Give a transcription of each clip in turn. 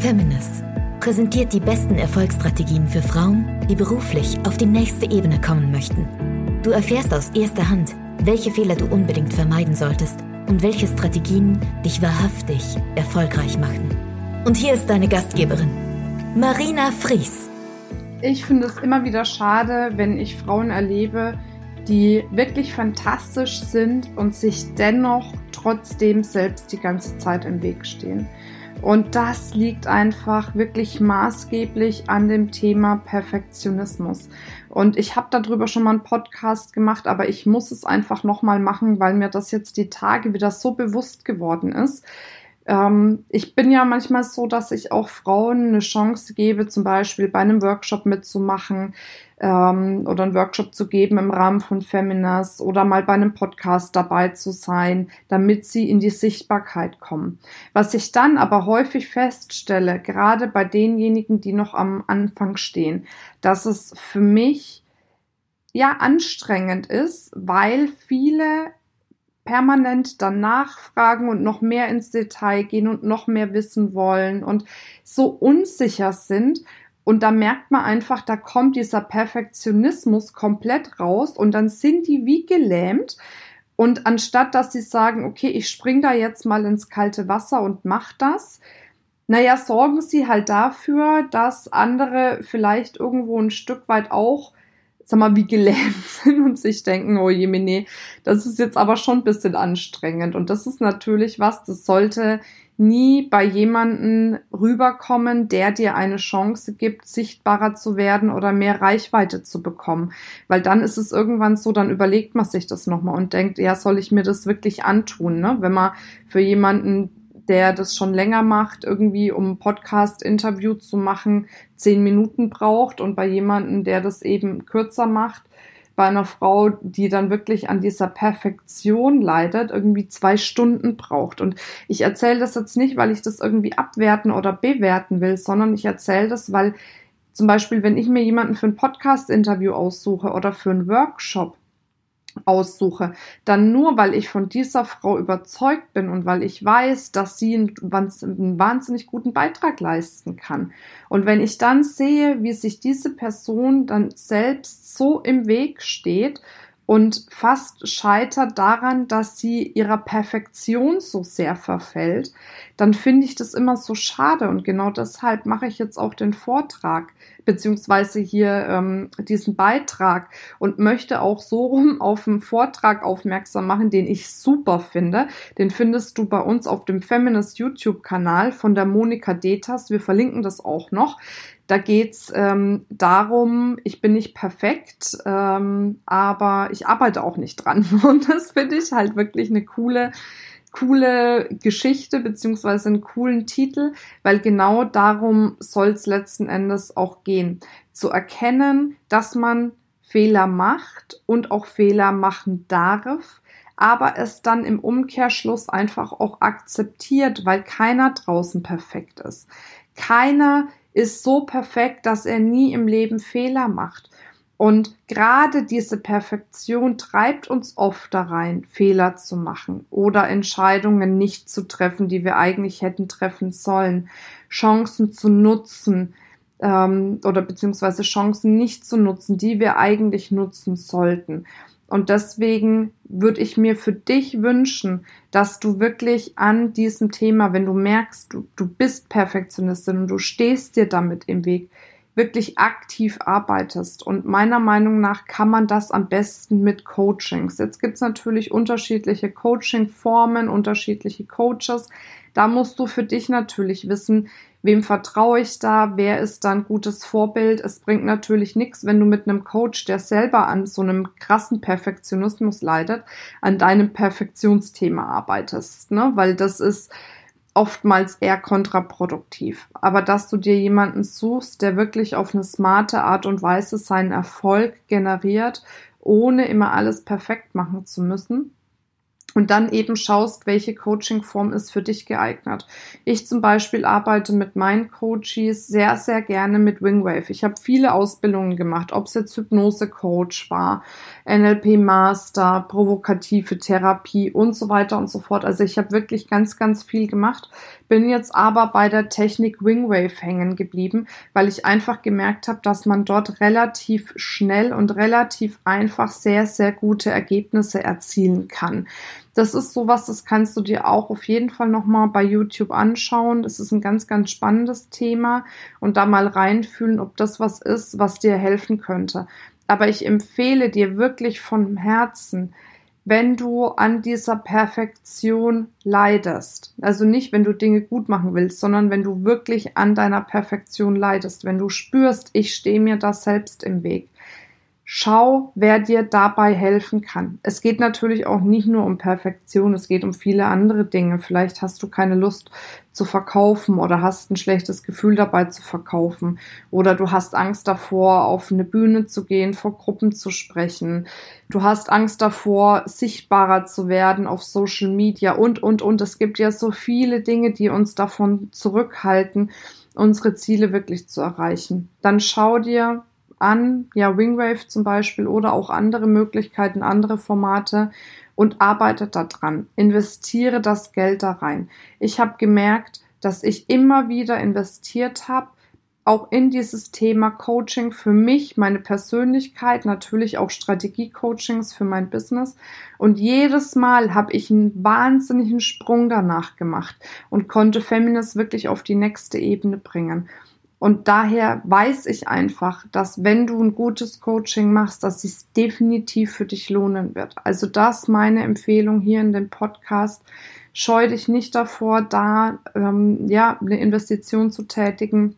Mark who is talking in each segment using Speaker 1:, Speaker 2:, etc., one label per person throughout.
Speaker 1: Feminist präsentiert die besten Erfolgsstrategien für Frauen, die beruflich auf die nächste Ebene kommen möchten. Du erfährst aus erster Hand, welche Fehler du unbedingt vermeiden solltest und welche Strategien dich wahrhaftig erfolgreich machen. Und hier ist deine Gastgeberin, Marina Fries.
Speaker 2: Ich finde es immer wieder schade, wenn ich Frauen erlebe, die wirklich fantastisch sind und sich dennoch trotzdem selbst die ganze Zeit im Weg stehen. Und das liegt einfach wirklich maßgeblich an dem Thema Perfektionismus. Und ich habe darüber schon mal einen Podcast gemacht, aber ich muss es einfach nochmal machen, weil mir das jetzt die Tage wieder so bewusst geworden ist. Ähm, ich bin ja manchmal so, dass ich auch Frauen eine Chance gebe, zum Beispiel bei einem Workshop mitzumachen ähm, oder einen Workshop zu geben im Rahmen von Feminas oder mal bei einem Podcast dabei zu sein, damit sie in die Sichtbarkeit kommen. Was ich dann aber häufig feststelle, gerade bei denjenigen, die noch am Anfang stehen, dass es für mich ja anstrengend ist, weil viele permanent dann nachfragen und noch mehr ins Detail gehen und noch mehr wissen wollen und so unsicher sind. Und da merkt man einfach, da kommt dieser Perfektionismus komplett raus und dann sind die wie gelähmt. Und anstatt dass sie sagen, okay, ich spring da jetzt mal ins kalte Wasser und mach das, naja, sorgen sie halt dafür, dass andere vielleicht irgendwo ein Stück weit auch sag mal, wie gelähmt sind und sich denken, oh je, nee, das ist jetzt aber schon ein bisschen anstrengend. Und das ist natürlich was, das sollte nie bei jemanden rüberkommen, der dir eine Chance gibt, sichtbarer zu werden oder mehr Reichweite zu bekommen. Weil dann ist es irgendwann so, dann überlegt man sich das nochmal und denkt, ja, soll ich mir das wirklich antun? Ne? Wenn man für jemanden der das schon länger macht, irgendwie um ein Podcast-Interview zu machen, zehn Minuten braucht und bei jemandem, der das eben kürzer macht, bei einer Frau, die dann wirklich an dieser Perfektion leidet, irgendwie zwei Stunden braucht. Und ich erzähle das jetzt nicht, weil ich das irgendwie abwerten oder bewerten will, sondern ich erzähle das, weil zum Beispiel, wenn ich mir jemanden für ein Podcast-Interview aussuche oder für einen Workshop, aussuche, dann nur, weil ich von dieser Frau überzeugt bin und weil ich weiß, dass sie einen, wahnsinnig guten Beitrag leisten kann. Und wenn ich dann sehe, wie sich diese Person dann selbst so im Weg steht und fast scheitert daran, dass sie ihrer Perfektion so sehr verfällt, dann finde ich das immer so schade. Und genau deshalb mache ich jetzt auch den Vortrag beziehungsweise hier ähm, diesen Beitrag und möchte auch so rum auf einen Vortrag aufmerksam machen, den ich super finde. Den findest du bei uns auf dem Feminist YouTube-Kanal von der Monika Detas. Wir verlinken das auch noch. Da geht's ähm, darum, ich bin nicht perfekt, ähm, aber ich arbeite auch nicht dran. Und das finde ich halt wirklich eine coole, coole Geschichte beziehungsweise einen coolen Titel, weil genau darum soll es letzten Endes auch gehen. Zu erkennen, dass man Fehler macht und auch Fehler machen darf, aber es dann im Umkehrschluss einfach auch akzeptiert, weil keiner draußen perfekt ist. Keiner ist so perfekt, dass er nie im Leben Fehler macht. Und gerade diese Perfektion treibt uns oft da rein, Fehler zu machen oder Entscheidungen nicht zu treffen, die wir eigentlich hätten treffen sollen, Chancen zu nutzen ähm, oder beziehungsweise Chancen nicht zu nutzen, die wir eigentlich nutzen sollten. Und deswegen würde ich mir für dich wünschen, dass du wirklich an diesem Thema, wenn du merkst, du, du bist Perfektionistin und du stehst dir damit im Weg, wirklich aktiv arbeitest. Und meiner Meinung nach kann man das am besten mit Coachings. Jetzt gibt es natürlich unterschiedliche Coaching-Formen, unterschiedliche Coaches. Da musst du für dich natürlich wissen, wem vertraue ich da, wer ist da ein gutes Vorbild. Es bringt natürlich nichts, wenn du mit einem Coach, der selber an so einem krassen Perfektionismus leidet, an deinem Perfektionsthema arbeitest, ne? weil das ist oftmals eher kontraproduktiv. Aber dass du dir jemanden suchst, der wirklich auf eine smarte Art und Weise seinen Erfolg generiert, ohne immer alles perfekt machen zu müssen, und dann eben schaust, welche Coaching-Form ist für dich geeignet. Ich zum Beispiel arbeite mit meinen Coaches sehr, sehr gerne mit Wingwave. Ich habe viele Ausbildungen gemacht, ob es jetzt Hypnose-Coach war, NLP-Master, provokative Therapie und so weiter und so fort. Also ich habe wirklich ganz, ganz viel gemacht, bin jetzt aber bei der Technik Wingwave hängen geblieben, weil ich einfach gemerkt habe, dass man dort relativ schnell und relativ einfach sehr, sehr gute Ergebnisse erzielen kann. Das ist sowas, das kannst du dir auch auf jeden Fall nochmal bei YouTube anschauen. Das ist ein ganz, ganz spannendes Thema und da mal reinfühlen, ob das was ist, was dir helfen könnte. Aber ich empfehle dir wirklich von Herzen, wenn du an dieser Perfektion leidest. Also nicht, wenn du Dinge gut machen willst, sondern wenn du wirklich an deiner Perfektion leidest. Wenn du spürst, ich stehe mir da selbst im Weg. Schau, wer dir dabei helfen kann. Es geht natürlich auch nicht nur um Perfektion, es geht um viele andere Dinge. Vielleicht hast du keine Lust zu verkaufen oder hast ein schlechtes Gefühl dabei zu verkaufen oder du hast Angst davor, auf eine Bühne zu gehen, vor Gruppen zu sprechen. Du hast Angst davor, sichtbarer zu werden auf Social Media und, und, und. Es gibt ja so viele Dinge, die uns davon zurückhalten, unsere Ziele wirklich zu erreichen. Dann schau dir an, ja, Wingwave zum Beispiel oder auch andere Möglichkeiten, andere Formate und arbeitet daran. Investiere das Geld da rein. Ich habe gemerkt, dass ich immer wieder investiert habe, auch in dieses Thema Coaching für mich, meine Persönlichkeit, natürlich auch Strategie-Coachings für mein Business. Und jedes Mal habe ich einen wahnsinnigen Sprung danach gemacht und konnte Feminist wirklich auf die nächste Ebene bringen. Und daher weiß ich einfach, dass wenn du ein gutes Coaching machst, dass es definitiv für dich lohnen wird. Also das meine Empfehlung hier in dem Podcast. Scheu dich nicht davor, da ähm, ja eine Investition zu tätigen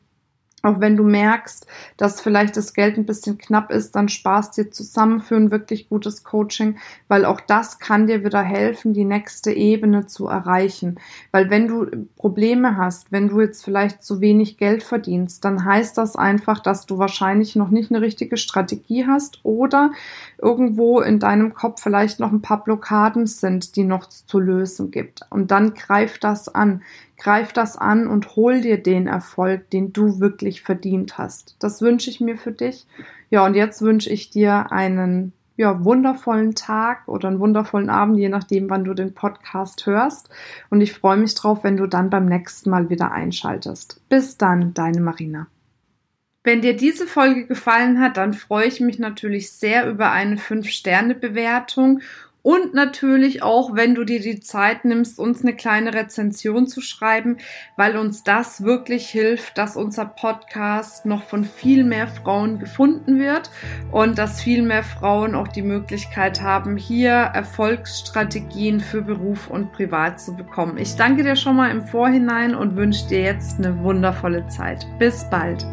Speaker 2: auch wenn du merkst, dass vielleicht das Geld ein bisschen knapp ist, dann sparst dir zusammen für ein wirklich gutes Coaching, weil auch das kann dir wieder helfen, die nächste Ebene zu erreichen. Weil wenn du Probleme hast, wenn du jetzt vielleicht zu wenig Geld verdienst, dann heißt das einfach, dass du wahrscheinlich noch nicht eine richtige Strategie hast oder irgendwo in deinem Kopf vielleicht noch ein paar Blockaden sind, die noch zu lösen gibt. Und dann greif das an Greif das an und hol dir den Erfolg, den du wirklich verdient hast. Das wünsche ich mir für dich. Ja, und jetzt wünsche ich dir einen ja, wundervollen Tag oder einen wundervollen Abend, je nachdem, wann du den Podcast hörst. Und ich freue mich drauf, wenn du dann beim nächsten Mal wieder einschaltest. Bis dann, deine Marina. Wenn dir diese Folge gefallen hat, dann freue ich mich natürlich sehr über eine 5-Sterne-Bewertung und natürlich auch, wenn du dir die Zeit nimmst, uns eine kleine Rezension zu schreiben, weil uns das wirklich hilft, dass unser Podcast noch von viel mehr Frauen gefunden wird und dass viel mehr Frauen auch die Möglichkeit haben, hier Erfolgsstrategien für Beruf und Privat zu bekommen. Ich danke dir schon mal im Vorhinein und wünsche dir jetzt eine wundervolle Zeit. Bis bald.